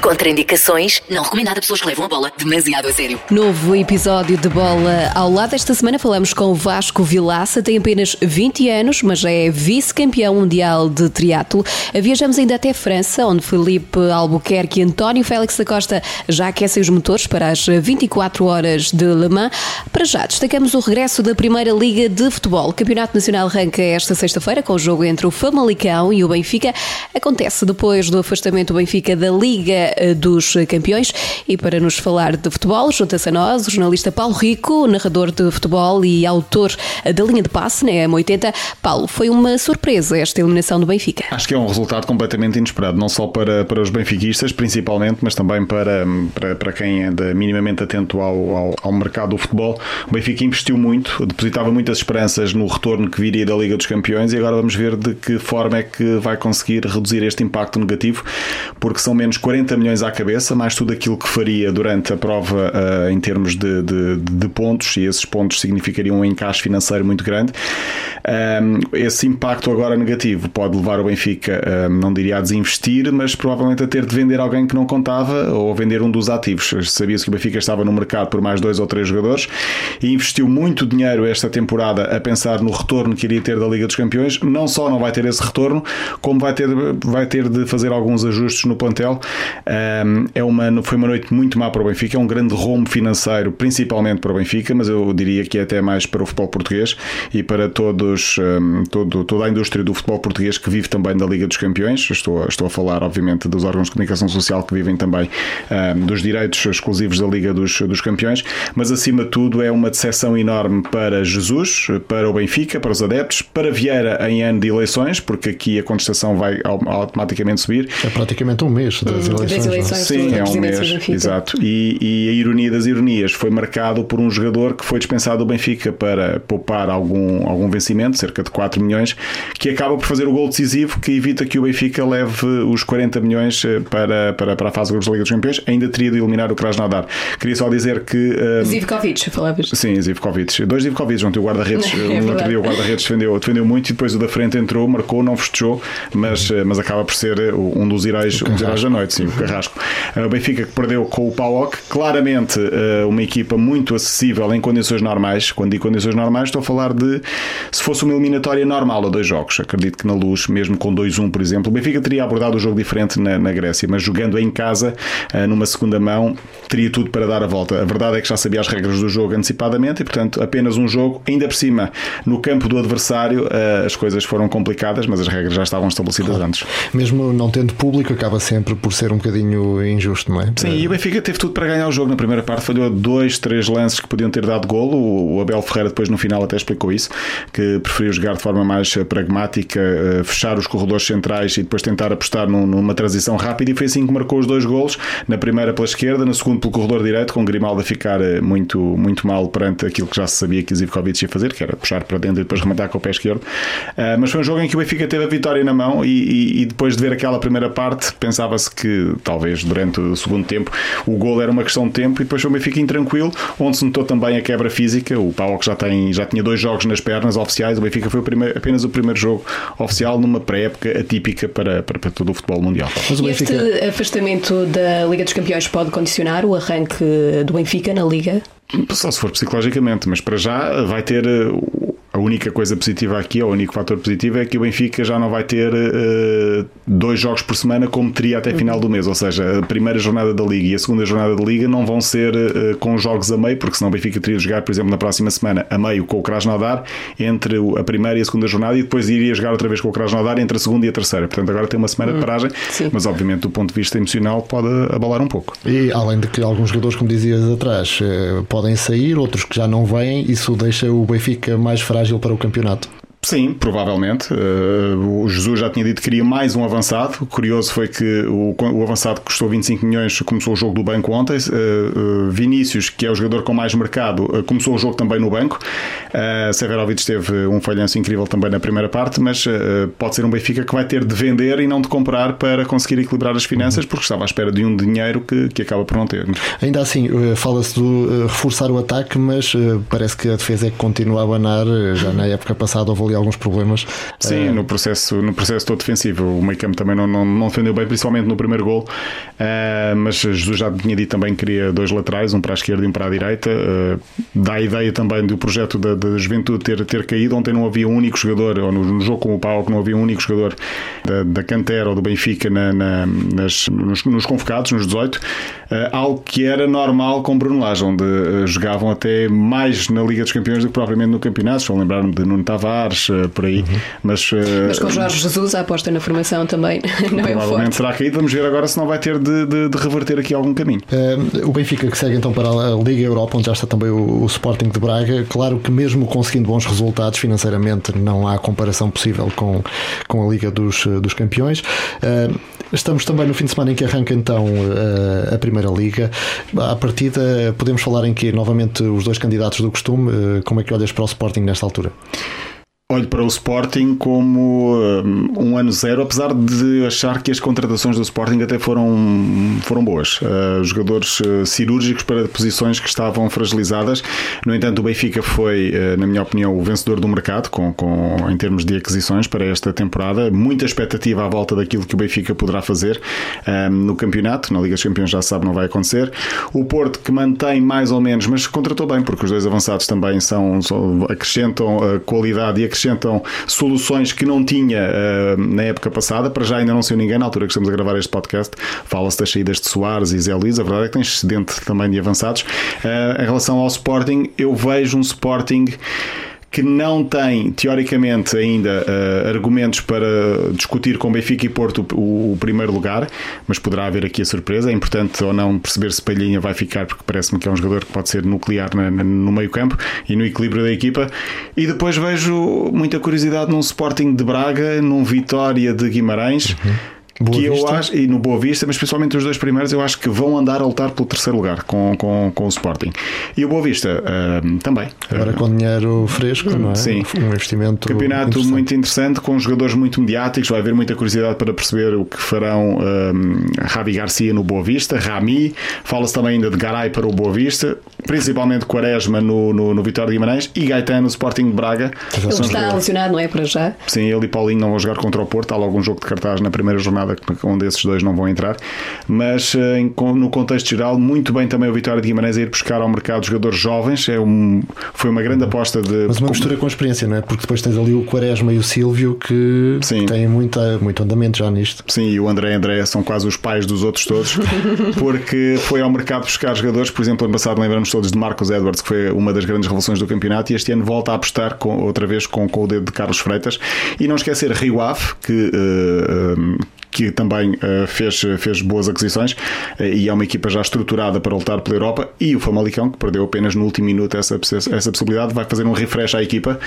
Contraindicações, não recomendado a pessoas que levam a bola demasiado a sério. Novo episódio de Bola ao lado. Esta semana falamos com Vasco Vilaça, tem apenas 20 anos, mas já é vice-campeão mundial de triatlo. Viajamos ainda até França, onde Felipe Albuquerque e António Félix da Costa já aquecem os motores para as 24 horas de Le Mans. Para já, destacamos o regresso da Primeira Liga de Futebol. O Campeonato Nacional arranca esta sexta-feira com o jogo entre o Famalicão e o Benfica. Acontece depois do afastamento do Benfica da Liga eh, dos Campeões. E para nos falar de futebol, junta-se a nós o jornalista Paulo Rico, narrador de futebol e autor da linha de passe na M80. Paulo, foi uma surpresa esta eliminação do Benfica? Acho que é um resultado completamente inesperado, não só para, para os benfiquistas, principalmente, mas também para, para, para quem é minimamente atento ao, ao, ao mercado do futebol. O Benfica investiu muito, depositava muitas esperanças no retorno que viria da Liga dos Campeões e agora vamos ver de que forma é que vai conseguir reduzir este impacto negativo, porque são menos 40 milhões à cabeça, mais tudo aquilo que faria durante a prova uh, em termos de, de, de, pontos, e esses pontos significariam um encaixe financeiro muito grande. Um, esse impacto agora negativo pode levar o Benfica, um, não diria a desinvestir, mas provavelmente a ter de vender alguém que não contava ou vender um dos ativos. Sabia-se que o Benfica estava no mercado por mais dois ou três jogadores e investiu muito dinheiro esta temporada a pensar no retorno que iria ter da Liga dos Campeões. Não só não vai ter esse retorno, como vai ter, vai ter de fazer alguns ajustes no plantel. Um, é uma, foi uma noite muito má para o Benfica, é um grande rombo financeiro, principalmente para o Benfica, mas eu diria que é até mais para o futebol português e para todos, um, todo, toda a indústria do futebol português que vive também da Liga dos Campeões. Estou, estou a falar, obviamente, dos órgãos de comunicação social que vivem também um, dos direitos exclusivos da Liga dos, dos Campeões, mas acima de tudo é uma decepção enorme para Jesus, para o Benfica, para os adeptos, para Vieira em ano de eleições, porque aqui a contestação vai automaticamente subir. É praticamente um mês das eleições das eleições Sim, é um mês, exato. E, e, a ironia das ironias foi marcado por um jogador que foi dispensado do Benfica para poupar algum, algum vencimento, cerca de 4 milhões, que acaba por fazer o gol decisivo que evita que o Benfica leve os 40 milhões eh, para, para, para a fase da Liga dos Campeões. Ainda teria de eliminar o Krasnodar. Queria só dizer que. Um, Zivkovic, falavas. Sim, Zivkovic. Dois Zivkovic, ontem o guarda-redes. é no outro dia o guarda-redes defendeu, defendeu muito e depois o da frente entrou, marcou, não festejou, mas, eh, mas acaba por ser eh, um dos heróis, um dos heróis da noite, sim, o Carrasco. Eh, o Benfica que perdeu com o PAOK, claramente eh, uma equipa muito acessível em condições normais. Quando digo condições normais, estou a falar de se fosse uma eliminatória normal a dois jogos. Acredito que na luz, mesmo com 2-1, por exemplo, o Benfica teria abordado o jogo diferente na, na Grécia, mas jogando em casa, eh, numa segunda mão, teria tudo para dar a volta. A verdade é que já sabia as regras do jogo antecipadamente e, portanto, apenas um jogo, ainda por cima, no campo do adversário, as coisas foram complicadas, mas as regras já estavam estabelecidas claro. antes. Mesmo não tendo público, acaba sempre por ser um bocadinho injusto, não é? Sim, e o Benfica teve tudo para ganhar o jogo. Na primeira parte falhou dois, três lances que podiam ter dado golo. O Abel Ferreira depois no final até explicou isso, que preferiu jogar de forma mais eh, pragmática, eh, fechar os corredores centrais e depois tentar apostar numa transição rápida e foi assim que marcou os dois golos. Na primeira pela esquerda, na segunda pelo corredor direito, com Grimaldo a ficar eh, muito, muito mal perante aquilo que já se sabia que Zivkovic ia fazer, que era puxar para dentro e depois rematar com o pé esquerdo. Mas foi um jogo em que o Benfica teve a vitória na mão e, e, e depois de ver aquela primeira parte, pensava-se que talvez durante o segundo tempo o gol era uma questão de tempo e depois o Benfica intranquilo, onde se notou também a quebra física. O Pau que já, tem, já tinha dois jogos nas pernas oficiais, o Benfica foi o primeiro, apenas o primeiro jogo oficial numa pré-época atípica para, para, para, todo o futebol mundial. Mas o Benfica... Este afastamento da Liga dos Campeões pode condicionar o arranque do Benfica na Liga? Só se for psicologicamente, mas para já vai ter a única coisa positiva aqui, ou o único fator positivo, é que o Benfica já não vai ter uh, dois jogos por semana como teria até final do mês. Ou seja, a primeira jornada da Liga e a segunda jornada da Liga não vão ser uh, com jogos a meio, porque senão o Benfica teria de jogar, por exemplo, na próxima semana a meio com o Krasnodar entre a primeira e a segunda jornada e depois iria jogar outra vez com o Krasnodar entre a segunda e a terceira. Portanto, agora tem uma semana de hum, paragem, Sim. mas obviamente do ponto de vista emocional pode abalar um pouco. E além de que alguns jogadores, como dizias atrás, eh, podem sair, outros que já não vêm, isso deixa o Benfica mais frágil para o campeonato. Sim, provavelmente. Uh, o Jesus já tinha dito que queria mais um avançado. O curioso foi que o, o avançado custou 25 milhões começou o jogo do banco ontem. Uh, uh, Vinícius, que é o jogador com mais mercado, começou o jogo também no banco. Severovic teve um falhanço incrível também na primeira parte, mas pode ser um Benfica que vai ter de vender e não de comprar para conseguir equilibrar as finanças, porque estava à espera de um dinheiro que, que acaba por não ter. Ainda assim, fala-se de reforçar o ataque, mas parece que a defesa é que continua a abanar. Já na época passada houve ali alguns problemas. Sim, uh, no, processo, no processo todo defensivo. O meio campo também não, não, não defendeu bem, principalmente no primeiro gol. Uh, mas Jesus já tinha dito também que queria dois laterais, um para a esquerda e um para a direita. Uh, dá a ideia também do projeto da, da juventude ter, ter caído. Ontem não havia um único jogador, ou no, no jogo com o Pau, que não havia um único jogador da, da Cantera ou do Benfica na, na, nas, nos, nos, convocados, nos 18. algo que era normal com Bruno Lage, onde jogavam até mais na Liga dos Campeões do que propriamente no campeonato. Só lembrar-me de Nuno Tavares, por aí. Uhum. Mas, mas com Jorge Jesus, a aposta na formação também não é Provavelmente será caído. Vamos ver agora se não vai ter de, de, de reverter aqui algum caminho. Uh, o Benfica que segue então para a Liga Europa, onde já está também o, o, Sporting de Braga. Claro que mesmo conseguindo bons resultados financeiramente, não há comparação possível com, com a Liga dos, dos Campeões. Uh, Estamos também no fim de semana em que arranca então eh, a Primeira Liga. À partida, podemos falar em que novamente os dois candidatos do costume. Como é que olhas para o Sporting nesta altura? Olho para o Sporting como um, um, ano zero, apesar de achar que as contratações do Sporting até foram, foram boas. Uh, jogadores uh, cirúrgicos para posições que estavam fragilizadas. No entanto, o Benfica foi, uh, na minha opinião, o vencedor do mercado com, com, em termos de aquisições para esta temporada. Muita expectativa à volta daquilo que o Benfica poderá fazer no campeonato. Na Liga dos Campeões já sabe, não vai acontecer. O Porto que mantém mais ou menos, mas contratou bem, porque os dois avançados também são, são acrescentam qualidade e acrescentam acrescentam soluções que não tinha uh, na época passada. Para já ainda não sei ninguém, na altura que estamos a gravar este podcast, fala-se das saídas de Soares e Zé Luís. A verdade é que tem excedente também de avançados. Uh, em relação ao Sporting, eu vejo um Sporting que não tem, teoricamente, ainda uh, argumentos para discutir com Benfica e Porto o, o, primeiro lugar, mas poderá haver aqui a surpresa. É importante ou não perceber se Palhinha vai ficar, porque parece-me que é um jogador que pode ser nuclear na, na, no meio-campo e no equilíbrio da equipa. E depois vejo muita curiosidade num Sporting de Braga, num Vitória de Guimarães. Uhum Boa que Vista. eu acho, e no Boa Vista, mas principalmente os dois primeiros, eu acho que vão andar a lutar pelo terceiro lugar com, com, com o Sporting. E o Boa Vista uh, também. Agora uh, com dinheiro fresco, não é? Sim. Um investimento. Campeonato interessante. muito interessante, com jogadores muito mediáticos. Vai haver muita curiosidade para perceber o que farão um, Ravi Garcia no Boa Vista, Rami. Fala-se também ainda de Garay para o Boa Vista, principalmente Quaresma no, no, no Vitória de Guimarães e Gaetano no Sporting de Braga. Ele está lesionado, não é? Para já? Sim, ele e Paulinho não vão jogar contra o Porto. Há logo um jogo de cartaz na primeira jornada onde esses dois não vão entrar, mas eh, no contexto geral, muito bem também o Vitória de Guimarães a ir buscar ao mercado jogadores jovens, é um, foi uma grande aposta de. Mas uma mistura com experiência, não é? Porque depois tens ali o Quaresma e o Silvio que Sim. têm muita, muito andamento já nisto. Sim, e o André e André são quase os pais dos outros todos, porque foi ao mercado buscar jogadores, por exemplo, ano passado lembramos todos de Marcos Edwards, que foi uma das grandes revelações do campeonato, e este ano volta a apostar com, outra vez com, com o dedo de Carlos Freitas. E não esquecer Rio Ave, que. Uh, que também uh, fez, fez boas aquisições uh, e é uma equipa já estruturada para lutar pela Europa e o Famalicão, que perdeu apenas no último minuto essa, essa possibilidade, vai fazer um refresh à equipa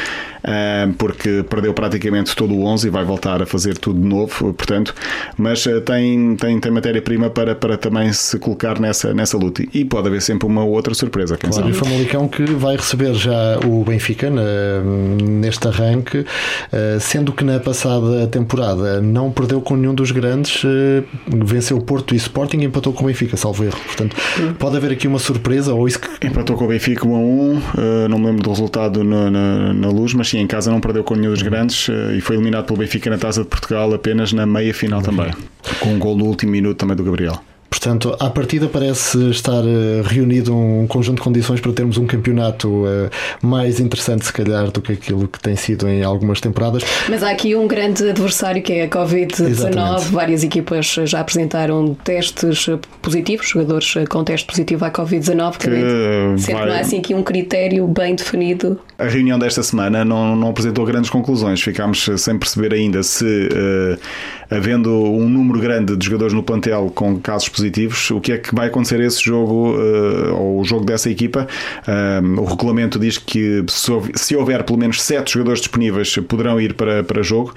uh, porque perdeu praticamente todo o 11 e vai voltar a fazer tudo de novo, portanto, mas tem, tem, tem matéria-prima para, para também se colocar nessa, nessa luta e pode haver sempre uma outra surpresa. Quem claro, sabe. O Famalicão que vai receber já o Benfica na, neste arranque, sendo que na passada temporada não perdeu com nenhum dos grandes, uh, venceu o Porto e Sporting e empatou com o Benfica, salvo erro. Portanto, pode haver aqui uma surpresa ou isso que... Empatou com o Benfica 1 a 1, uh, não me lembro do resultado na, na, na, luz, mas sim, em casa não perdeu com nenhum dos grandes uh, e foi eliminado pelo Benfica na Taça de Portugal apenas na meia final também, com um gol no último minuto também do Gabriel. Portanto, à partida parece estar eh, reunido um conjunto de condições para termos um campeonato eh, mais interessante, se calhar, do que aquilo que tem sido em algumas temporadas. Mas há aqui um grande adversário que é a Covid-19. Várias equipas já apresentaram testes positivos, jogadores com teste positivo à Covid-19. Que vai... não há assim aqui um critério bem definido. A reunião desta semana não, não apresentou grandes conclusões. Ficámos sem perceber ainda se, uh, havendo um número grande de jogadores no plantel com casos positivos, o que é que vai acontecer a esse jogo, uh, ou o jogo dessa equipa? O regulamento diz que se houver pelo menos 7 jogadores disponíveis, poderão ir para, para jogo.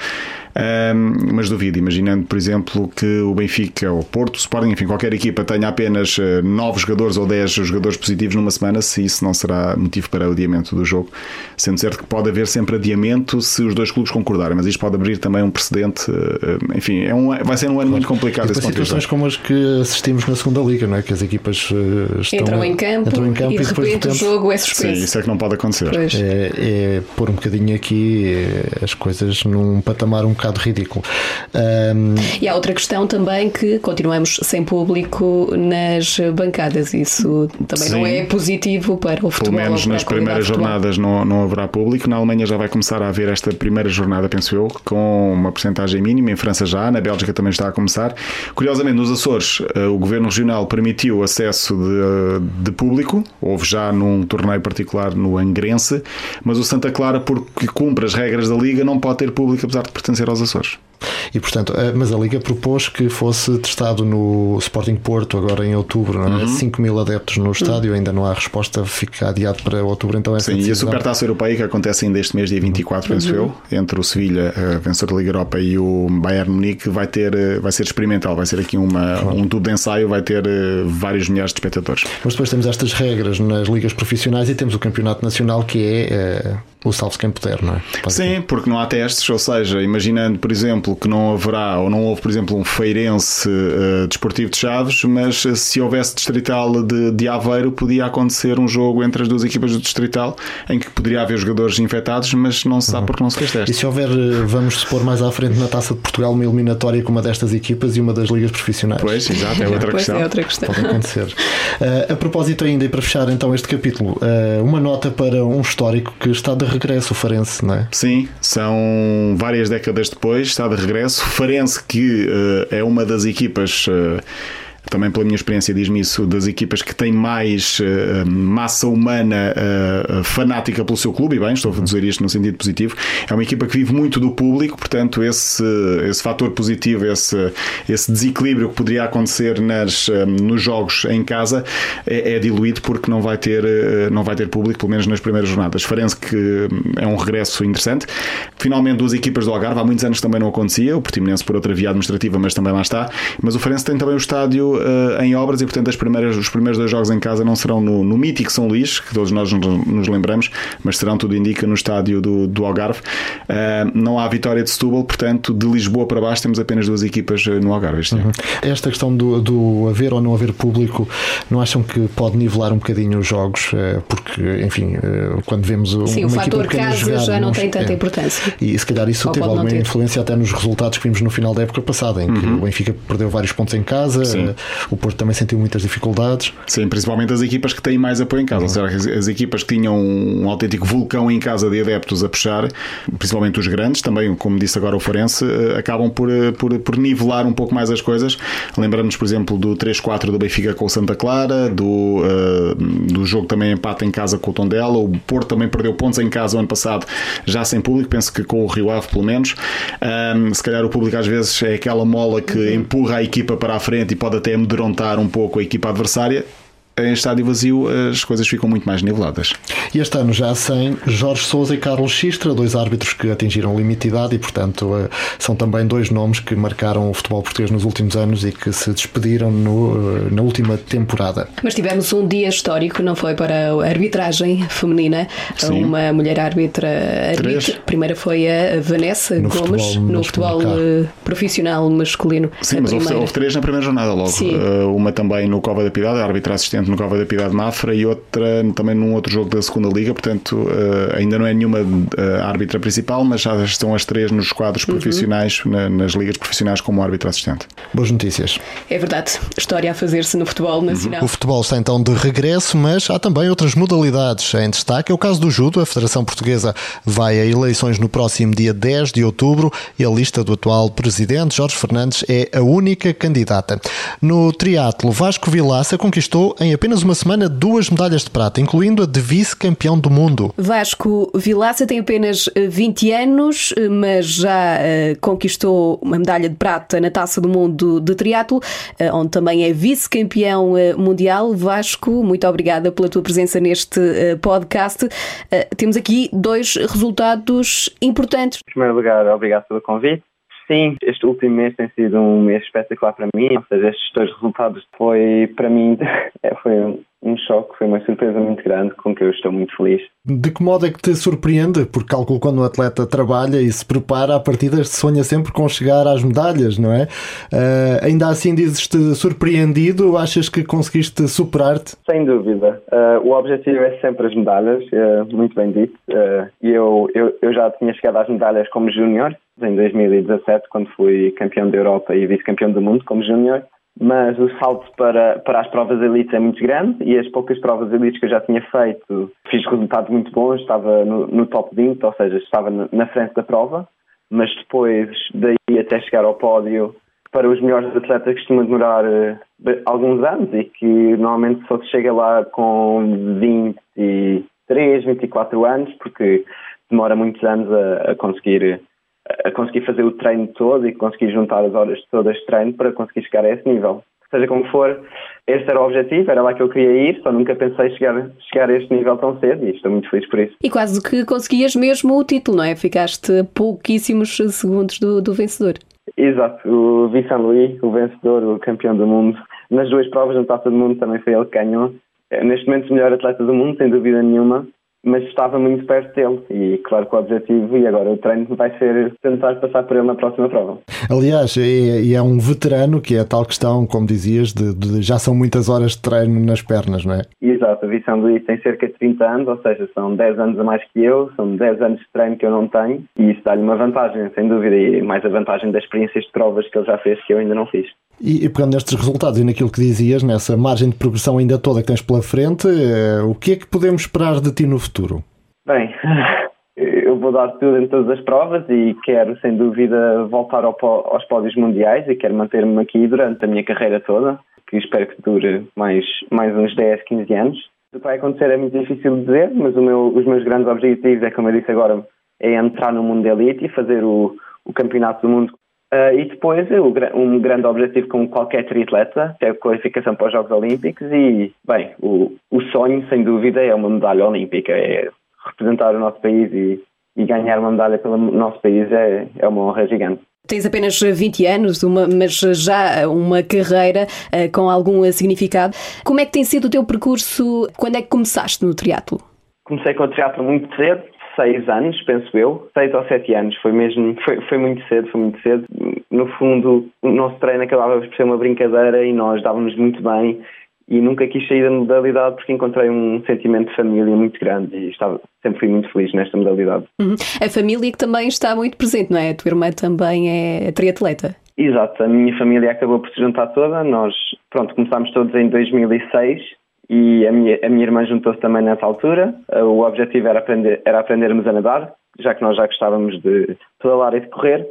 Um, mas duvido, imaginando, por exemplo, que o Benfica, o Porto, o Sporting, enfim, qualquer equipa tenha apenas 9 jogadores ou 10 jogadores positivos numa semana, se isso não será motivo para o adiamento do jogo. Sendo certo que pode haver sempre adiamento se os dois clubes concordarem, mas isto pode abrir também um precedente. Uh, enfim, é um, vai ser um ano muito complicado. E situações como as que assistimos na segunda liga, não é? que as equipas uh, estão, entram, em campo, entram em campo e, e de repente o jogo é suspenso. Sim, isso é que não pode acontecer. É, é pôr um bocadinho aqui as coisas num patamar um bocado ridículo. Um... E há outra questão também que continuamos sem público nas bancadas. Isso também Sim. não é positivo para o futebol. Pelo menos nas primeiras jornadas não, não haverá público. Na Alemanha já vai começar a haver esta primeira jornada, penso eu, com uma porcentagem mínima. Em França já, na Bélgica também está a começar. Curiosamente, nos Açores, eh, o governo regional permitiu acesso de, de público. Houve já num torneio particular no Angrense, mas o Santa Clara, porque cumpre as regras da Liga, não pode ter público apesar de pertencer aos Açores. E portanto, mas a Liga propôs que fosse testado no Sporting Porto agora em outubro, não é? Uhum. 5 mil adeptos no estádio, uhum. ainda não há resposta, fica adiado para outubro, então essa Sim, decisão... e a Supertaça Europeia que acontece ainda este mês, dia 24, uhum. penso eu, entre o Sevilha, vencedor da Liga Europa, e o Bayern Munique, vai, ter, eh, vai ser experimental, vai ser aqui uma, claro. um tubo de ensaio, vai ter eh, vários milhares de espectadores. Mas depois temos estas regras nas ligas profissionais e temos o Campeonato Nacional que é eh, o salve quem puder, não é? Pode Sim, ser. porque não há testes, ou seja, imaginando, por exemplo, que não haverá ou não houve, por exemplo, um feirense uh, desportivo de Chaves, mas uh, se houvesse distrital de, de Aveiro, podia acontecer um jogo entre as duas equipas do distrital em que poderia haver jogadores infectados, mas não se sabe uhum. porque não se fez teste. E se houver, eh, vamos supor, mais à frente na Taça de Portugal, uma eliminatória com uma destas equipas e uma das ligas profissionais? Pois, exato, é outra, questão. É outra questão. Pode acontecer. Uh, a propósito ainda, e para fechar então este capítulo, uma nota para um histórico que está de regresso, o Farense não é? Sim, são várias décadas depois, está de regresso. Farense, que uh, é uma das equipas. Uh, também pela minha experiência diz-me isso, das equipas que têm mais uh, massa humana uh, fanática pelo seu clube, e bem, estou a dizer isto no sentido positivo, é uma equipa que vive muito do público, portanto, esse, esse fator positivo, esse, esse desequilíbrio que poderia acontecer nas, um, nos jogos em casa é, é, diluído porque não vai, ter, uh, não vai ter público, pelo menos nas primeiras jornadas. Farense que é um regresso interessante. Finalmente, duas equipas do Algarve, há muitos anos também não acontecia, o Portimonense por outra via administrativa, mas também lá está. Mas o Farense tem também o estádio uh, em obras e, portanto, as primeiras, os primeiros dois jogos em casa não serão no, no mítico São Luís, que todos nós nos lembramos, mas serão, tudo indica, no estádio do, do Algarve. Uh, não há vitória de Setúbal, portanto, de Lisboa para baixo temos apenas duas equipas eh, no Algarve este uhum. Esta questão do, do haver ou não haver público, não acham que pode nivelar um bocadinho os jogos? Porque, enfim, quando vemos Sim, uma o fator casa jogar, já não tem tanta é. importância. E se calhar isso ou teve alguma influência até nos resultados que vimos no final da época passada, em que uhum. o Benfica perdeu vários pontos em casa, Sim o Porto também sentiu muitas dificuldades. Sim, principalmente as equipas que têm mais apoio em casa. Ou seja, as equipas que tinham um autêntico vulcão em casa de adeptos a puxar, principalmente os grandes, também, como disse agora o Forense, eh, acabam por, eh, por, por nivelar um pouco mais as coisas. Lembramos, por exemplo, do 3-4 do Benfica com o Santa Clara, do, uh, do jogo também empate em casa com o Tondela. O Porto também perdeu pontos em casa o ano passado, já sem público, penso que com o Rio Ave, pelo menos. Um, se calhar o público às vezes é aquela mola que uhum. empurra a equipa para a frente e pode até amedrontar amedrontar um pouco a equipa adversária em estádio vazio as coisas ficam muito mais niveladas. E este ano já sem Jorge Souza e Carlos Xistra, dois árbitros que atingiram limitidade e, portanto, eh, são também dois nomes que marcaram o futebol português nos últimos anos e que se despediram no, eh, na última temporada. Mas tivemos um dia histórico, não foi para a arbitragem feminina, Sim. uma mulher árbitra. Arbitra. Primeira foi a Vanessa no Gomes, futebol, no futebol eh, profissional masculino. Sim, mas houve, houve, três na primeira jornada logo. Sim. Uma também no Cova da Piedade, a árbitra assistente no Cova da Piedade Mafra e outra também num outro jogo da segunda liga, portanto uh, ainda não é nenhuma uh, árbitra principal, mas já estão as três nos quadros uhum. profissionais, na, nas ligas profissionais como árbitro assistente. Boas notícias. É verdade, história a fazer-se no futebol nacional. Uhum. O futebol está então de regresso, mas há também outras modalidades em destaque. É o caso do judo, a Federação Portuguesa vai a eleições no próximo dia 10 de outubro e a lista do atual presidente, Jorge Fernandes, é a única candidata. No triatlo, Vasco Vilaça conquistou em apenas uma semana duas medalhas de prata, incluindo a de vice-campeão do mundo. Vasco Vilaça tem apenas 20 eh, anos, eh, mas já uh, conquistou uma medalha de prata na Taça do Mundo de Triatlo, uh, onde também é vice-campeão uh, mundial. Vasco, muito obrigada pela tua presença neste podcast. temos aqui dois resultados importantes. Em primeiro lugar, obrigado pelo convite. Sim, este último mês tem sido um mês espetacular para mim, ou seja, estes dois resultados foi para mim é, foi um choque, foi uma surpresa muito grande com que eu estou muito feliz. De que modo é que te surpreende? Porque calculo quando o atleta trabalha e se prepara, a partida sonha sempre com chegar às medalhas, não é? Uh, ainda assim dizes-te surpreendido, achas que conseguiste superar-te? Sem dúvida. Uh, o objetivo é sempre as medalhas, uh, muito bem dito. Eu, eu, eu já tinha chegado às medalhas como júnior, em 2017, quando fui campeão da Europa e vice-campeão do mundo como júnior mas o salto para, para as provas elites é muito grande e as poucas provas elites que eu já tinha feito fiz resultados muito bons, estava no, no top 20, ou seja, estava na frente da prova, mas depois daí até chegar ao pódio para os melhores atletas costuma demorar uh, alguns anos e que normalmente só se chega lá com 23, 24 anos, porque demora muitos anos a, a conseguir a conseguir fazer o treino todo e conseguir juntar as horas todas de treino para conseguir chegar a esse nível. Seja como for, este era o objetivo, era lá que eu queria ir, só nunca pensei chegar, chegar a este nível tão cedo e estou muito feliz por isso. E quase que conseguias mesmo o título, não é? Ficaste pouquíssimos segundos do, do vencedor. Exato, o Vincent Louis, o vencedor, o campeão do mundo, nas duas provas na Taça do Mundo também foi ele que ganhou. É, neste momento, o melhor atleta do mundo, sem dúvida nenhuma mas estava muito perto dele e claro que o objetivo e agora o treino vai ser tentar passar por ele na próxima prova. Aliás, e é, é, um veterano que é a tal questão, como dizias, de, de, já são muitas horas de treino nas pernas, não é? Exato, a Vicente Luís tem cerca de 30 anos, ou seja, são 10 anos a mais que eu, são 10 anos de treino que eu não tenho e isso dá-lhe uma vantagem, sem dúvida, e mais a vantagem das experiências de provas que ele já fez que eu ainda não fiz. E, e pegando nestes resultados e naquilo que dizias, nessa margem de progressão ainda toda que tens pela frente, eh, o que é que podemos esperar de ti no futuro? Bem, eu vou dar tudo em todas as provas e quero, sem dúvida, voltar ao, aos pódios mundiais e quero manter-me aqui durante a minha carreira toda, que espero que dure mais, mais uns 10, 15 anos. O que vai acontecer é muito difícil de dizer, mas meu, os meus grandes objetivos é, como eu disse agora, é entrar no mundo de elite e fazer o, o campeonato do mundo Uh, e depois, um grande objetivo como qualquer triatleta é a qualificação para os Jogos Olímpicos e, bem, o, o sonho, sem dúvida, é uma medalha olímpica, é representar o nosso país e, e ganhar uma medalha pelo nosso país é, é uma honra gigante. Tens apenas 20 anos, uma, mas já uma carreira uh, com algum significado. Como é que tem sido o teu percurso? Quando é que começaste no triatlo? Comecei com o triatlo muito cedo, seis anos, penso eu, seis ou sete anos, foi mesmo, foi, foi muito cedo, foi muito cedo. No fundo, o nosso treino acabava por ser uma brincadeira e nós dávamos muito bem e nunca quis sair da modalidade porque encontrei um sentimento de família muito grande e estava, sempre fui muito feliz nesta modalidade. Uhum. A família que também está muito presente, não é? A tua irmã também é triatleta. Exato, a minha família acabou por se juntar toda, nós, pronto, começámos todos em 2006 e a minha, a minha irmã juntou-se também nessa altura. O objetivo era, aprender, era aprendermos a nadar, já que nós já gostávamos de pedalar e de correr.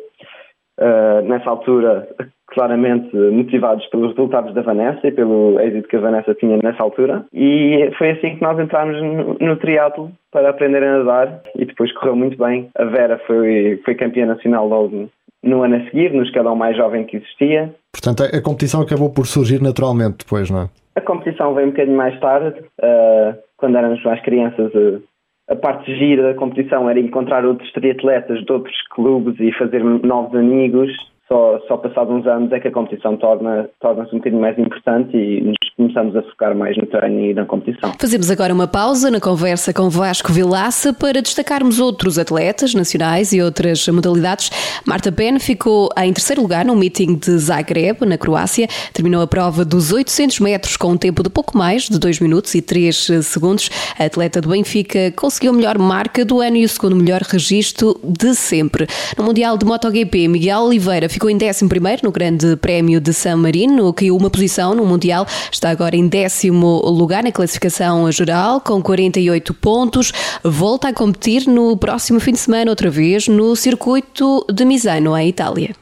Uh, nessa altura, claramente motivados pelos resultados da Vanessa e pelo êxito que a Vanessa tinha nessa altura. E foi assim que nós entramos no, no triatlo para aprender a nadar e depois correu muito bem. A Vera foi, foi campeã nacional logo no ano a seguir, no escalão mais jovem que existia. Portanto, a, competição acabou por surgir naturalmente depois, não é? A competição veio um bocadinho mais tarde, uh, quando éramos mais crianças. Uh, a parte gira da competição era encontrar outros triatletas de outros clubes e fazer novos amigos só, só passados uns anos é que a competição torna, torna-se um bocadinho mais importante e nos começamos a focar mais no treino e na competição. Fazemos agora uma pausa na conversa com Vasco Vilaça para destacarmos outros atletas nacionais e outras modalidades. Marta Ben ficou em terceiro lugar no meeting de Zagreb, na Croácia. Terminou a prova dos 800 metros com um tempo de pouco mais de 2 minutos e 3 segundos. A atleta do Benfica conseguiu a melhor marca do ano e o segundo melhor registro de sempre. No Mundial de MotoGP, Miguel Oliveira ficou em 11 no Grande Prémio de San Marino, caiu uma posição no Mundial, está agora em décimo lugar na classificação geral, com 48 pontos. Volta a competir no próximo fim de semana, outra vez, no circuito de Misano, em Itália.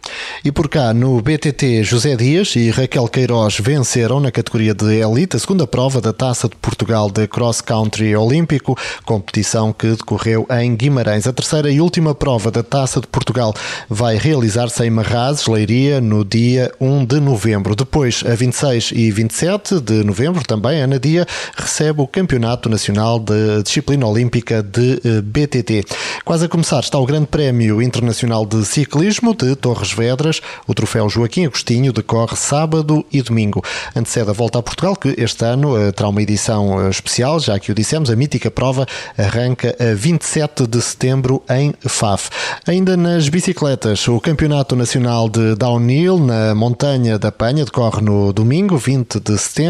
E por cá, no BTT, José Dias e Raquel Queiroz venceram na categoria de elite a segunda prova da Taça de Portugal de Cross Country Olímpico, competição que decorreu em Guimarães. A terceira e última prova da Taça de Portugal vai realizar-se em Marra Ferrazes, Leiria, no dia 1 de novembro. Depois, a 26 e 27 7 de novembro, também, Ana Dia, recebe o Campeonato Nacional de Disciplina Olímpica de eh, BTT. Quase a começar está o Grande Prémio Internacional de Ciclismo de Torres Vedras. O troféu Joaquim Agostinho decorre sábado e domingo. Antecede a volta a Portugal, que este ano eh, terá uma edição eh, especial, já que o dissemos, a mítica prova arranca a 27 de setembro em Faf. Ainda nas bicicletas, o Campeonato Nacional de Downhill na Montanha da Penha decorre no domingo, 20 de setembro.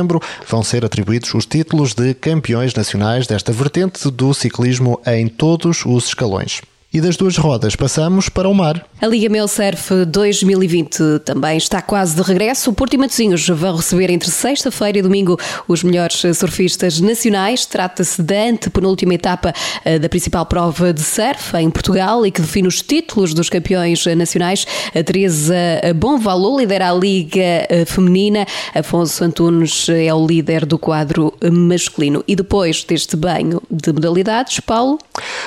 Vão ser atribuídos os títulos de campeões nacionais desta vertente do ciclismo em todos os escalões. E das duas rodas passamos para o mar. A Liga Mel Surf 2020 também está quase de regresso. O Porto e Matosinhos vão receber entre sexta-feira e domingo os melhores surfistas nacionais. Trata-se da antepenúltima etapa eh, da principal prova de surf em Portugal e que define os títulos dos campeões nacionais. A Teresa Bom Valor lidera a Liga eh, Feminina. Afonso Antunes é o líder do quadro masculino. E depois deste banho de modalidades, Paulo?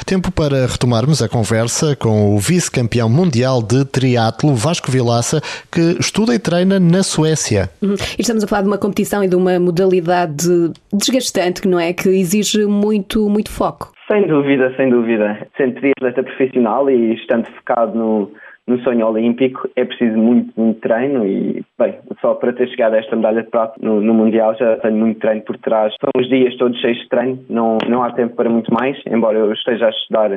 Tempo para retomarmos a conversa com o vice-campeão mundial de triatlo, Vasco Vilaça, que estuda e treina na Suécia. Uhum. Estamos a falar de uma competição e de uma modalidade desgastante, que não é? Que exige muito, muito foco. Sem dúvida, sem dúvida. Sendo triatleta profissional e estando focado no, no sonho olímpico é preciso muito, muito treino e, bem, só para ter chegado a esta medalha de prata no, no, Mundial já tenho muito treino por trás. São os dias todos cheios de treino, não, não há tempo para muito mais, embora eu esteja a estudar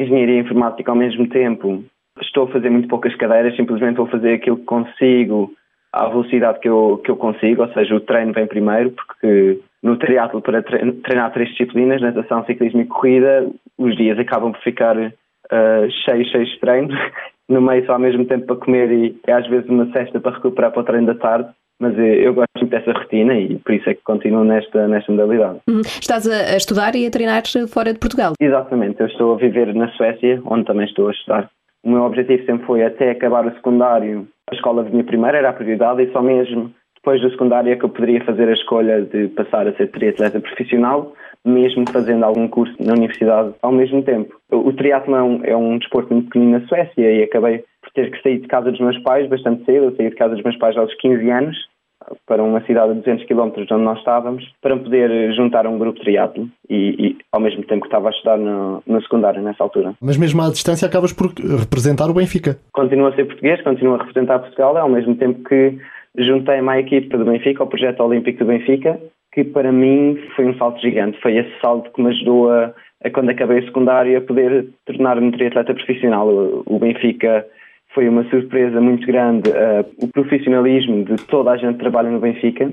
engenharia informática ao mesmo tempo, estou a fazer muito poucas cadeiras, simplesmente vou fazer aquilo que consigo à velocidade que eu, que eu consigo, ou seja, o treino vem primeiro, porque no triatlo para treinar três disciplinas, natação, ciclismo e corrida, os dias acabam por ficar uh, cheios, cheios de treino, no meio só ao mesmo tempo para comer e às vezes uma cesta para recuperar para o treino da tarde. Mas eu gosto muito dessa rotina e por isso é que continuo nesta, nesta modalidade. Uhum. Estás a, estudar e a treinar fora de Portugal? Exatamente, eu estou a viver na Suécia, onde também estou a estudar. O meu objetivo sempre foi até acabar o secundário. A escola vinha primeiro, era a prioridade e só mesmo depois do secundário é que eu poderia fazer a escolha de passar a ser triatleta profissional, mesmo fazendo algum curso na universidade ao mesmo tempo. O triatlon é um desporto muito pequenino na Suécia e acabei por ter que sair de casa dos meus pais bastante cedo. Eu saí de casa dos meus pais aos 15 anos para uma cidade a 200 km de onde nós estávamos, para poder juntar um grupo de triatlo e, e, ao mesmo tempo que estava a estudar no, no secundário nessa altura. Mas mesmo à distância acabas por representar o Benfica. Continuo a ser português, continuo a representar Portugal, ao mesmo tempo que juntei-me à equipa do Benfica, ao projeto olímpico do Benfica, que para mim foi um salto gigante. Foi esse salto que me ajudou a, a quando acabei a poder tornar-me triatleta profissional. O, o Benfica foi uma surpresa muito grande uh, o profissionalismo de toda a gente que trabalha no Benfica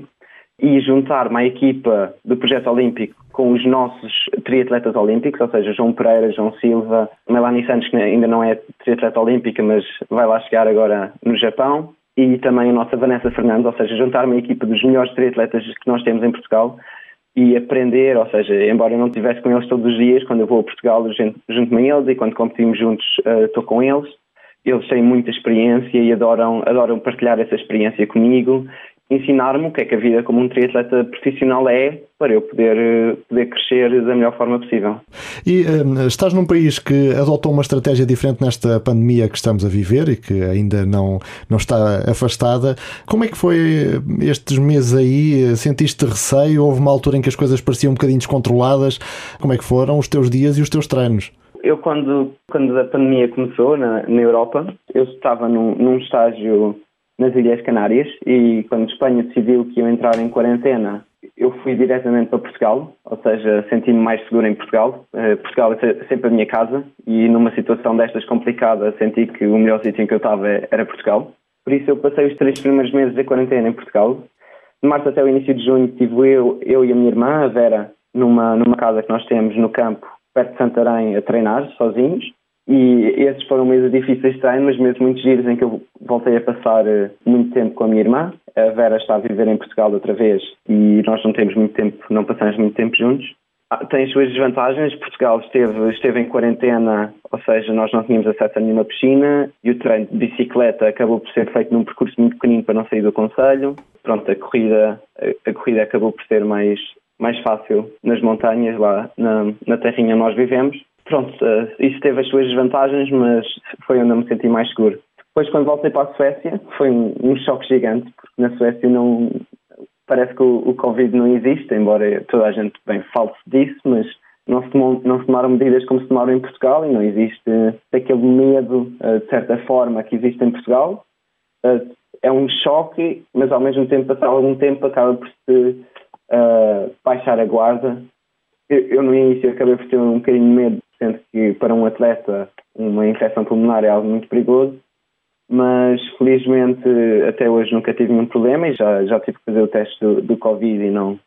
e juntar uma equipa do projeto olímpico com os nossos triatletas olímpicos, ou seja, João Pereira, João Silva, Melanie Santos, que ainda não é triatleta olímpica, mas vai lá chegar agora no Japão, e também a nossa Vanessa Fernandes, ou seja, juntar uma equipa dos melhores triatletas que nós temos em Portugal e aprender, ou seja, embora eu não estivesse com eles todos os dias, quando eu vou a Portugal junto-me a eles e quando competimos juntos uh, estou com eles, eles têm muita experiência e adoram, adoram partilhar essa experiência comigo, ensinar-me o que é que a vida como um triatleta profissional é para eu poder, poder crescer da melhor forma possível. E um, estás num país que adotou uma estratégia diferente nesta pandemia que estamos a viver e que ainda não, não está afastada. Como é que foi estes meses aí? Sentiste receio? Houve uma altura em que as coisas pareciam um bocadinho descontroladas? Como é que foram os teus dias e os teus treinos? Eu, quando, quando a pandemia começou na, na Europa, eu estava num, num estágio nas Ilhas Canárias e quando Espanha decidiu que ia entrar em quarentena, eu fui diretamente para Portugal, ou seja, senti-me mais seguro em Portugal. Uh, Portugal é sempre a minha casa e numa situação destas complicada senti que o melhor sítio em que eu estava era Portugal. Por isso eu passei os três primeiros meses da quarentena em Portugal. De março até o início de junho estive eu, eu e a minha irmã, a Vera, numa, numa casa que nós temos no campo perto de Santarém a treinar sozinhos e esses foram meses difíceis de treino, mas meses muito giros em que eu voltei a passar eh, muito tempo com a minha irmã. A Vera está a viver em Portugal outra vez e nós não temos muito tempo, não passamos muito tempo juntos. Ah, tem as suas desvantagens. Portugal esteve, esteve em quarentena, ou seja, nós não tínhamos acesso a nenhuma piscina e o treino de bicicleta acabou por ser feito num percurso muito pequenino para não sair do Conselho. Pronto, a corrida, a, a corrida acabou por ser mais, mais fácil nas montanhas, lá na, na terrinha onde nós vivemos. Pronto, uh, isso teve as suas desvantagens, mas foi onde eu me senti mais seguro. Depois, quando voltei para a Suécia, foi um, um choque gigante, porque na Suécia não, parece que o, o Covid não existe, embora toda a gente bem fale disso, mas não se, não se tomaram medidas como se tomaram em Portugal e não existe aquele medo, uh, de certa forma, que existe em Portugal. Uh, é um choque, mas ao mesmo tempo, passar algum tempo, acaba por se uh, baixar a guarda. Eu, eu, no início acabei por ter um bocadinho de medo, sendo que para um atleta uma infecção pulmonar é algo muito perigoso, mas felizmente até hoje nunca tive nenhum problema e já, já tive que fazer o teste do, do Covid e não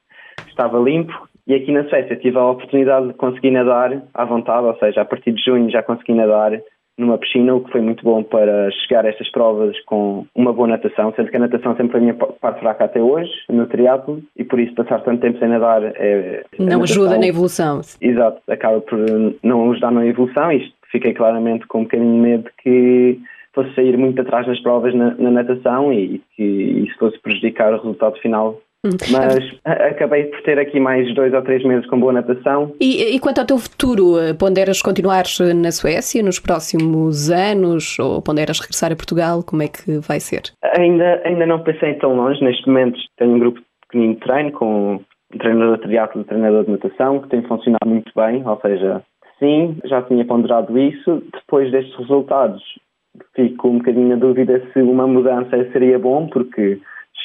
estava limpo. E aqui na Suécia tive a oportunidade de conseguir nadar à vontade, ou seja, a partir de junho já consegui nadar numa piscina, o que foi muito bom para chegar a estas provas com uma boa natação, sendo que a natação sempre foi a minha parte fraca até hoje, no triatlo, e por isso passar tanto tempo sem nadar é... Não ajuda na evolução. Exato, acaba por não ajudar na evolução e fiquei claramente com um bocadinho de medo que fosse sair muito atrás nas provas na, na natação e que isso fosse prejudicar o resultado final. Mas acabei por ter aqui mais dois ou três meses com boa natação. E, e quanto ao teu futuro, eh, ponderas continuar na Suécia nos próximos anos ou ponderas regressar a Portugal? Como é que vai ser? Ainda, ainda não pensei tão longe. Neste momento tenho um grupo pequenino de treino com um treinador de triatlo e um treinador de natação que tem funcionado muito bem, ou seja, sim, já tinha ponderado isso. Depois destes resultados, fico um bocadinho na dúvida se uma mudança seria bom, porque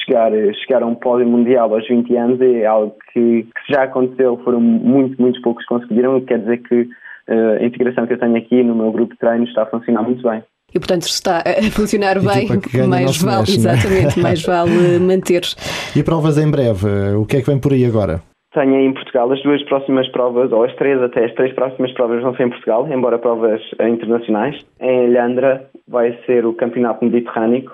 chegar, chegar a um pódio mundial aos 20 anos é algo que, que já aconteceu, foram muito, muitos poucos que conseguiram, quer dizer que uh, a integração que eu tenho aqui no meu grupo de treino está a funcionar muito bem. E portanto, se está a funcionar bem, mais vale, mexe, é? exatamente, mais vale manter. E provas em breve, o que é que vem por aí agora? Tenho em Portugal as duas próximas provas, ou as três até, as três próximas provas vão ser em Portugal, embora provas internacionais. Em Leandra vai ser o Campeonato Mediterrâneo,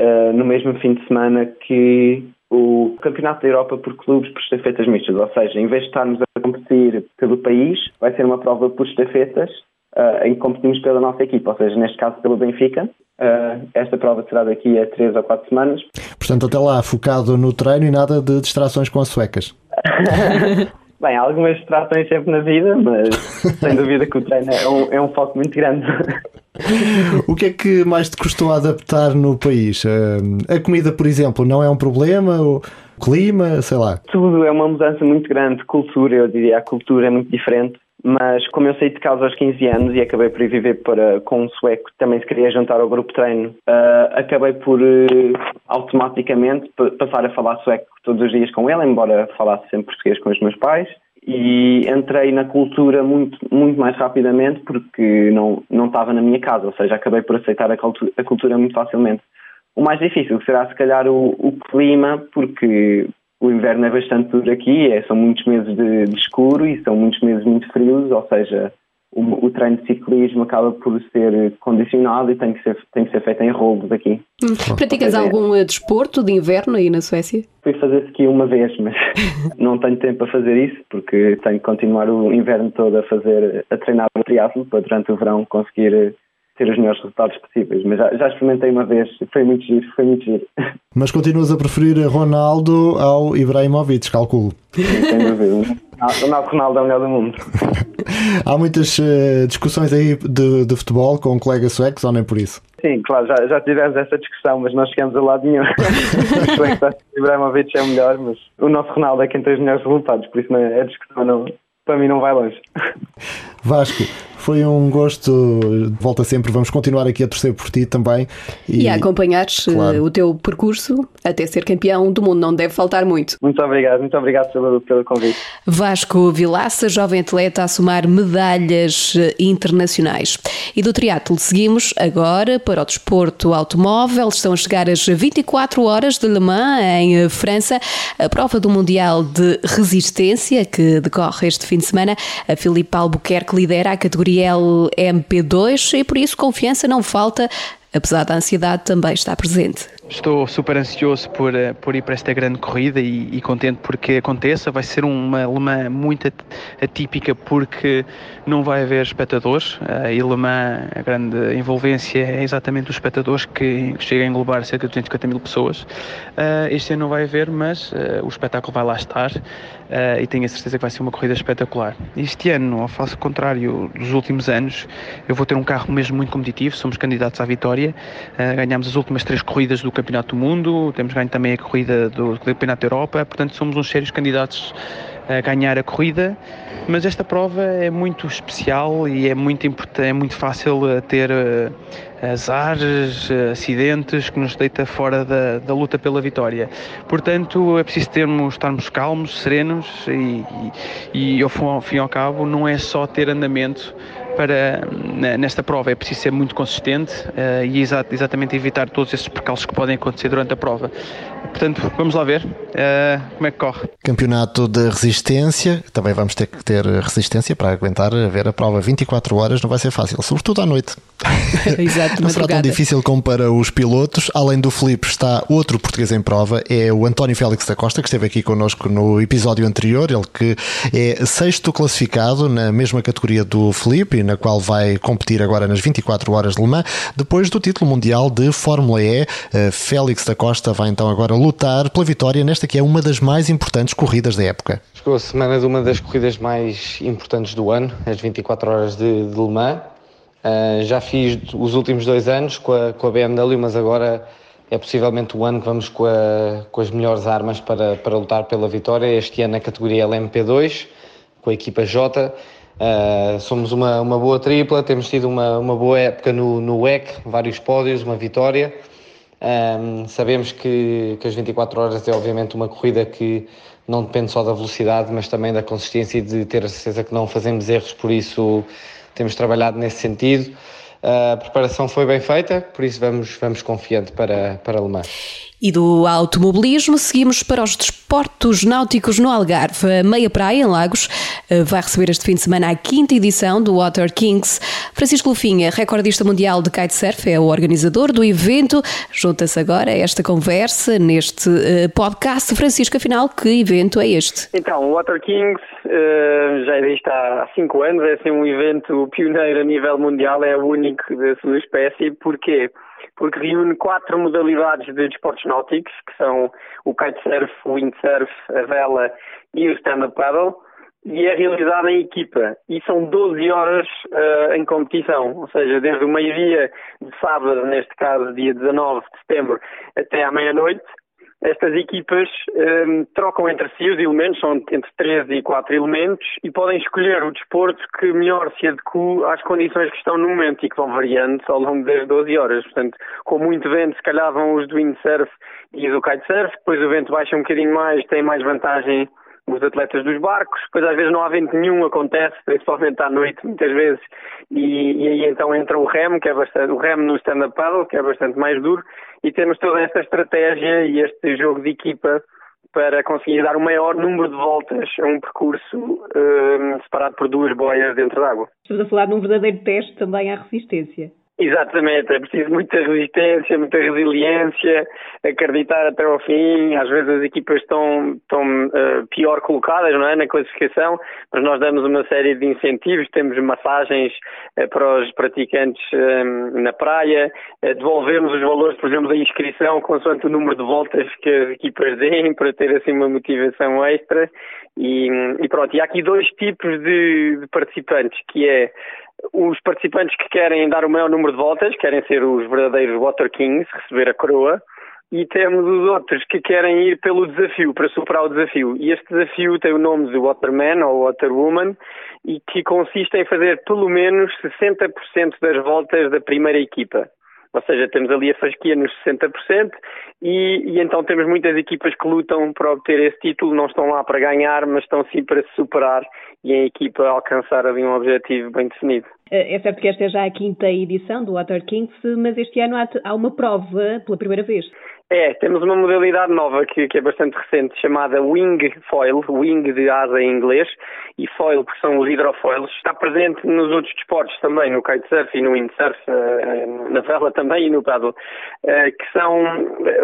uh, no mesmo fim de semana que o Campeonato da Europa por clubes por estafetas mistas, ou seja, em vez de estarmos a competir pelo país, vai ser uma prova por estafetas uh, em que competimos pela nossa equipa, ou seja, neste caso pelo Benfica. Uh, esta prova será daqui a três ou quatro semanas. Portanto, até lá focado no treino e nada de distrações com as suecas. Bem, algumas distrações sempre na vida, mas sem dúvida que o treino é um, é um foco muito grande. o que é que mais te custou adaptar no país? A comida, por exemplo, não é um problema? O clima, sei lá? Tudo é uma mudança muito grande. Cultura, eu diria, a cultura é muito diferente. Mas como eu saí de casa aos 15 anos e acabei por viver para, com um sueco que também se queria juntar ao grupo treino, uh, acabei por uh, automaticamente passar a falar sueco todos os dias com ele, embora falasse sempre português com os meus pais e entrei na cultura muito, muito mais rapidamente porque não, não estava na minha casa, ou seja, acabei por aceitar a cultura, a cultura muito facilmente. O mais difícil será, se calhar, o, o clima, porque o inverno é bastante duro aqui, é, são muitos meses de, de escuro e são muitos meses muito frios, ou seja, o, o, treino de ciclismo acaba por ser condicionado e tem que ser, tem que ser feito em rolos aqui. Hum. Praticas algum uh, desporto de inverno aí na Suécia? Fui fazer ski uma vez, mas não tenho tempo para fazer isso porque tenho que continuar o inverno todo a fazer, a treinar o triatlo para durante o verão conseguir uh, ter os melhores resultados possíveis. Mas já, já experimentei uma vez, foi muito giro, foi muito giro. Mas continuas a preferir Ronaldo ao Ibrahimovic, calculo. Sem dúvida. Ronaldo, Ronaldo é o melhor do mundo. Há muitas uh, discussões aí de, de, futebol com colegas suecos ou nem por isso? Sim, claro, já, já tivemos essa discussão, mas não chegamos a lado nenhum. o sueco Ibrahimovic é o melhor, mas o nosso Ronaldo é quem tem os melhores resultados, por isso não é, a discussão não, para mim não vai longe. Vasco, foi um gosto, volta sempre, vamos continuar aqui a torcer por ti também. E, e a acompanhar eh, claro. o teu percurso até ser campeão do mundo, não deve faltar muito. Muito obrigado, muito obrigado pelo, pelo convite. Vasco Vilaça, jovem atleta a somar medalhas eh, internacionais. E do triatlo seguimos agora para o desporto automóvel, estão a chegar as 24 horas de Le Mans em eh, França, a prova do Mundial de Resistência que decorre este fim de semana. A Filipe Albuquerque lidera a categoria Gabriel MP2 e por isso confiança não falta, apesar da ansiedade também está presente. Estou super ansioso por, eh, por ir para esta grande corrida e, e contente porque aconteça. Vai ser uma alemã muito atípica porque não vai haver espectadores. A alemã, a grande envolvência é exatamente os espectadores que chega a englobar cerca de 250 mil pessoas. Uh, este ano não vai haver, mas o espetáculo vai lá estar e tenho a certeza que vai ser uma corrida espetacular. Este ano, ao faço contrário dos últimos anos, eu vou ter um carro mesmo muito competitivo. Somos candidatos à vitória. ganhámos as últimas três corridas do Campeonato do Mundo, temos ganho também a corrida do Campeonato da Europa, portanto somos uns sérios candidatos a ganhar a corrida, mas esta prova é muito especial e é muito, é muito fácil ter azares, acidentes que nos deita fora da, da luta pela vitória. Portanto, é preciso termos, estarmos calmos, serenos e, e, e ao fim e ao cabo não é só ter andamento para nesta prova é preciso ser muito consistente uh, e exa exatamente evitar todos esses percalços que podem acontecer durante a prova. Portanto, vamos lá ver uh, como é que corre. Campeonato de resistência, também vamos ter que ter resistência para aguentar a ver a prova 24 horas, não vai ser fácil, sobretudo à noite. Exato, não será tão difícil como para os pilotos. Além do Felipe, está outro português em prova, é o António Félix da Costa, que esteve aqui connosco no episódio anterior, ele que é sexto classificado na mesma categoria do Felipe na qual vai competir agora nas 24 horas de Le Mans, depois do título mundial de Fórmula E. Eh, Félix da Costa vai então agora lutar pela vitória nesta que é uma das mais importantes corridas da época. Chegou a semana de uma das corridas mais importantes do ano, as 24 horas de, de Le Mans. Uh, já fiz os últimos dois anos com a, com a BMW, mas agora é possivelmente o ano que vamos com, a, com as melhores armas para, para lutar pela vitória. Este ano na categoria LMP2, com a equipa J. Uh, somos uma, uma boa tripla, temos tido uma, uma boa época no, no WEC, vários pódios, uma vitória. Um, sabemos que, que as 24 horas é obviamente uma corrida que não depende só da velocidade, mas também da consistência e de ter a certeza que não fazemos erros, por isso temos trabalhado nesse sentido. A preparação foi bem feita, por isso vamos, vamos confiante para, para Le Mans. E do automobilismo seguimos para os desportos náuticos no Algarve. A Meia Praia, em Lagos, eh, vai receber este fim de semana a quinta edição do Water Kings. Francisco Lufinha, recordista mundial de kitesurf, é o organizador do evento. Junta-se agora a esta conversa neste eh, podcast. Francisco, afinal, que evento é este? Então, o Water Kings uh, já existe há cinco anos, é assim, um evento pioneiro a nível mundial, é o único da sua espécie. Porquê? Porque reúne quatro modalidades de desportos náuticos, que são o kitesurf, o windsurf, a vela e o stand-up paddle, e é realizada em equipa. E são 12 horas uh, em competição, ou seja, desde o meio-dia de sábado, neste caso dia 19 de setembro, até à meia-noite, estas equipas um, trocam entre si os elementos, são entre 3 e 4 elementos, e podem escolher o desporto que melhor se adequa às condições que estão no momento e que vão variando ao longo das 12 horas. Portanto, com muito vento, se calhar vão os do windsurf e do kitesurf, depois o vento baixa um bocadinho mais, tem mais vantagem os atletas dos barcos, depois às vezes não há vento nenhum, acontece, principalmente à noite, muitas vezes, e, e aí então entra o remo, que é bastante, o remo no stand-up paddle, que é bastante mais duro, e temos toda esta estratégia e este jogo de equipa para conseguir dar o maior número de voltas a um percurso um, separado por duas boias dentro d'água. Estamos a falar de um verdadeiro teste também à resistência. Exatamente, é preciso muita resistência, muita resiliência, acreditar até ao fim. Às vezes as equipas estão, estão uh, pior colocadas não é, na classificação, mas nós damos uma série de incentivos, temos massagens uh, para os praticantes um, na praia, uh, devolvemos os valores, por exemplo, da inscrição consoante o número de voltas que as equipas deem para ter assim uma motivação extra. E, e pronto, e há aqui dois tipos de, de participantes, que é os participantes que querem dar o maior número de voltas, querem ser os verdadeiros Water Kings, receber a coroa, e temos os outros que querem ir pelo desafio, para superar o desafio. E este desafio tem o nome de Waterman ou Waterwoman e que consiste em fazer pelo menos 60% das voltas da primeira equipa. Ou seja, temos ali a fasquia nos 60% e, e, então temos muitas equipas que lutam para obter esse título, não estão lá para ganhar, mas estão sim para se superar e a equipa alcançar ali um objetivo bem definido. É, é certo que esta é já a quinta edição do Water Kings, mas este ano há uma prova pela primeira vez. É, temos uma modalidade nova que, que, é bastante recente chamada Wing Foil, Wing de asa em inglês, e Foil, que são os hidrofoils. Está presente nos outros desportos também, no kitesurf e no windsurf, eh, na vela também e no paddle, eh, que são,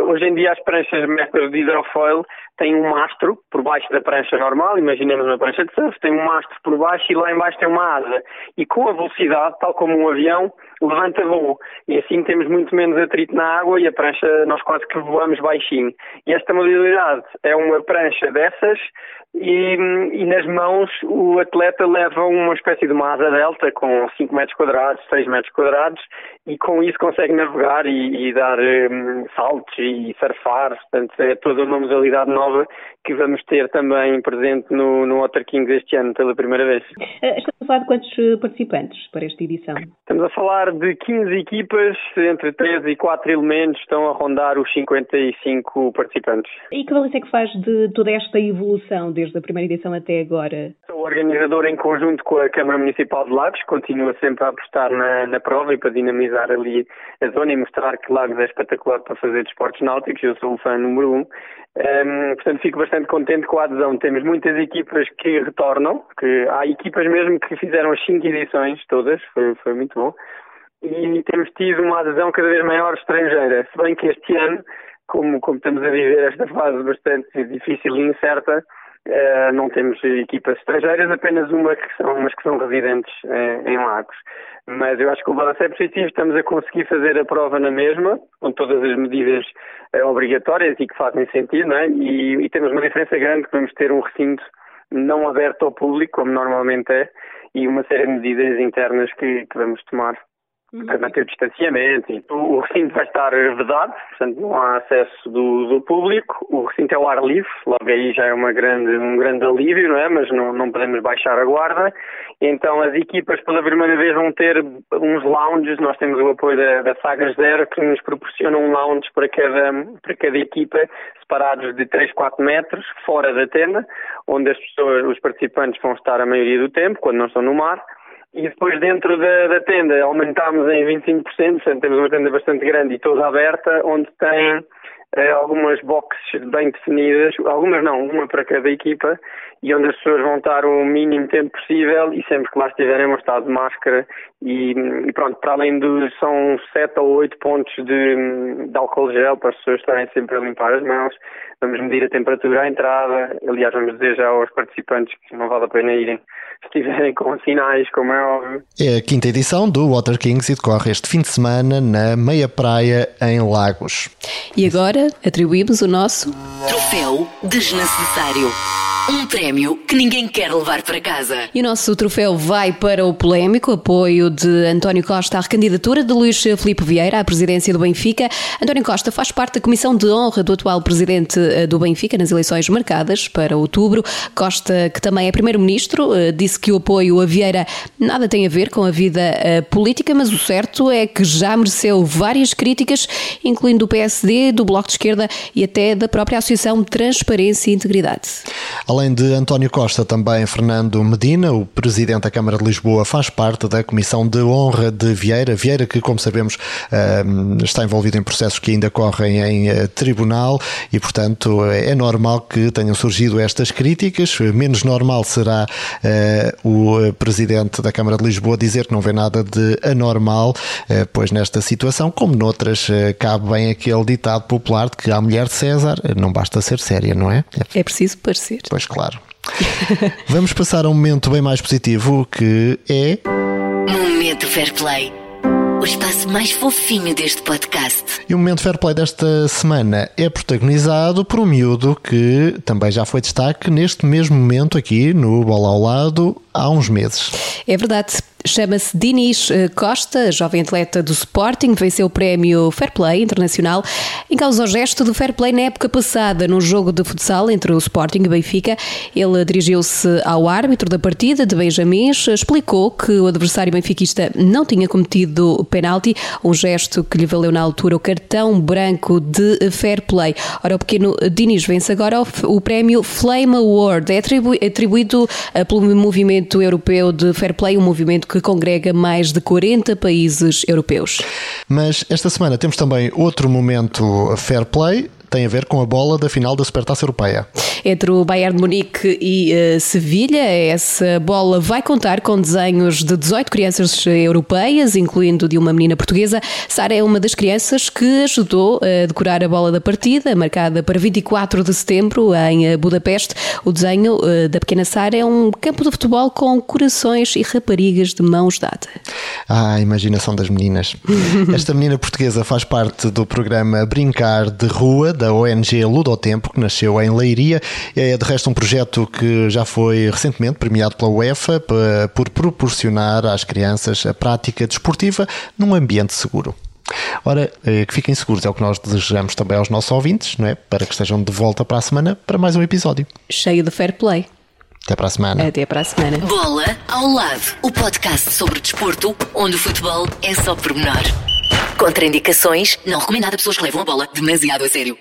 hoje em dia as pranchas métodos de hidrofoil têm um mastro por baixo da prancha normal, imaginemos uma prancha de surf, tem um mastro por baixo e lá embaixo tem uma asa. E com a velocidade, tal como um avião, levanta voo. E assim temos muito menos atrito na água e a prancha nós quase que voamos baixinho. E esta modalidade é uma prancha dessas, e, e, nas mãos o atleta leva uma espécie de uma asa delta com 5 metros quadrados, 6 metros quadrados e com isso consegue navegar e, e dar um, saltos e surfar, portanto é toda uma modalidade nova que vamos ter também presente no, no Water Kings este ano pela primeira vez. Eh, estamos a falar de quantos eh, participantes para esta edição? Estamos a falar de 15 equipas, entre 13 e 4 elementos, estão a rondar os 55 participantes. E que balanço é que faz de toda esta evolução desde a primeira edição até agora? Sou organizador em conjunto com a Câmara Municipal de Lagos, continua sempre a apostar na, na prova e para dinamizar ali a zona e mostrar que Lagos é espetacular para fazer desportos náuticos. Eu sou o fã número um. Um, portanto, fico bastante contente com a adesão. Temos muitas equipas que retornam, que há equipas mesmo que fizeram as cinco edições todas, foi, foi muito bom. E temos tido uma adesão cada vez maior estrangeira, se bem que este ano, como, como estamos a viver esta fase bastante difícil e incerta, Uh, não temos equipas estrangeiras, apenas uma que são, umas que são residentes uh, em Lagos. Mas eu acho que o balanço é positivo, estamos a conseguir fazer a prova na mesma, com todas as medidas uh, obrigatórias e que fazem sentido, não é? e, e temos uma diferença grande que vamos ter um recinto não aberto ao público, como normalmente é, e uma série de medidas internas que, que vamos tomar. Para manter o distanciamento. O recinto vai estar vedado, portanto não há acesso do, do, público. O recinto é ao ar livre, logo aí já é uma grande, um grande alívio, não é? Mas não, não podemos baixar a guarda. Então as equipas pela primeira vez vão ter uns lounges, nós temos o apoio da, da Sagas Zero que nos proporciona um lounge para cada, para cada equipa, separados de 3, 4 metros, fora da tenda, onde as pessoas, os participantes vão estar a maioria do tempo, quando não estão no mar e depois dentro da, da, tenda aumentámos em 25%, portanto temos uma tenda bastante grande e toda aberta, onde tem eh, algumas boxes bem definidas, algumas não, uma para cada equipa, e onde as pessoas vão estar o mínimo tempo possível e sempre que lá estiverem vão estar de máscara e, e pronto, para além dos são 7 ou 8 pontos de, de álcool gel para as pessoas estarem sempre a limpar as mãos, vamos medir a temperatura à entrada, aliás vamos dizer já aos participantes que não vale a pena irem se estiverem com sinais, como é óbvio. É a quinta edição do Water Kings e decorre este fim de semana na Meia Praia em Lagos. E agora atribuímos o nosso Troféu Desnecessário. Um prémio que ninguém quer levar para casa. E o nosso troféu vai para o polémico apoio de António Costa à recandidatura de Luís Filipe Vieira à presidência do Benfica. António Costa faz parte da comissão de honra do atual presidente eh, do Benfica nas eleições marcadas para outubro. Costa, que também é primeiro-ministro, eh, disse que o apoio a Vieira nada tem a ver com a vida eh, política, mas o certo é que já mereceu várias críticas, incluindo do PSD, do Bloco de Esquerda e até da própria Associação Transparência e Integridade. Além de António Costa, também Fernando Medina, o presidente da Câmara de Lisboa, faz parte da Comissão de Honra de Vieira. Vieira, que, como sabemos, eh, está envolvido em processos que ainda correm em eh, tribunal e, portanto, é normal que tenham surgido estas críticas. Menos normal será eh, o presidente da Câmara de Lisboa dizer que não vê nada de anormal, pois nesta situação, como noutras, cabe bem aquele ditado popular de que a mulher de César não basta ser séria, não é? É preciso parecer. Pois claro. Vamos passar a um momento bem mais positivo que é. Momento Fair Play. O espaço mais fofinho deste podcast. E o momento Fair Play desta semana é protagonizado por um miúdo que também já foi destaque neste mesmo momento aqui no Bola ao Lado há uns meses. É verdade. Chama-se Dinis eh, Costa, jovem atleta do Sporting, venceu o prémio Fair Play Internacional em causa ao gesto do Fair Play na época passada, num jogo de futsal entre o Sporting e Benfica. Ele dirigiu-se ao árbitro da partida, de Benjamins, explicou que o adversário benfiquista não tinha cometido penalti, um gesto que lhe valeu na altura o cartão branco de Fair Play. Ora, o pequeno Dinis vence agora o prémio Flame Award, é atribuído eh, pelo movimento europeu de Fair Play, um movimento que congrega mais de 40 países europeus. Mas esta semana temos também outro momento fair play, tem a ver com a bola da final da Supertaça Europeia. Entre o Bayern de Munique e uh, Sevilha, essa bola vai contar com desenhos de 18 crianças europeias, incluindo de uma menina portuguesa. Sara é uma das crianças que ajudou a decorar a bola da partida, marcada para 24 de setembro em eh, Budapeste. O desenho uh, da pequena Sara é um campo de futebol com corações e raparigas de mãos dadas. Ah, a imaginação das meninas. Esta menina portuguesa faz parte do programa Brincar de Rua da ONG Ludotempo, que nasceu em Leiria É de resto um projeto que já foi recentemente premiado pela UEFA por proporcionar às crianças a prática desportiva num ambiente seguro. Ora, eh, que fiquem seguros, é o que nós desejamos também aos nossos ouvintes, não é? Para que estejam de volta para a semana para mais um episódio. Cheio de fair play. Até para a semana. Até para a semana. Bola ao lado, o podcast sobre desporto, onde o futebol é só pormenor. Contraindicações, não recomendado a pessoas que levam a bola demasiado a sério.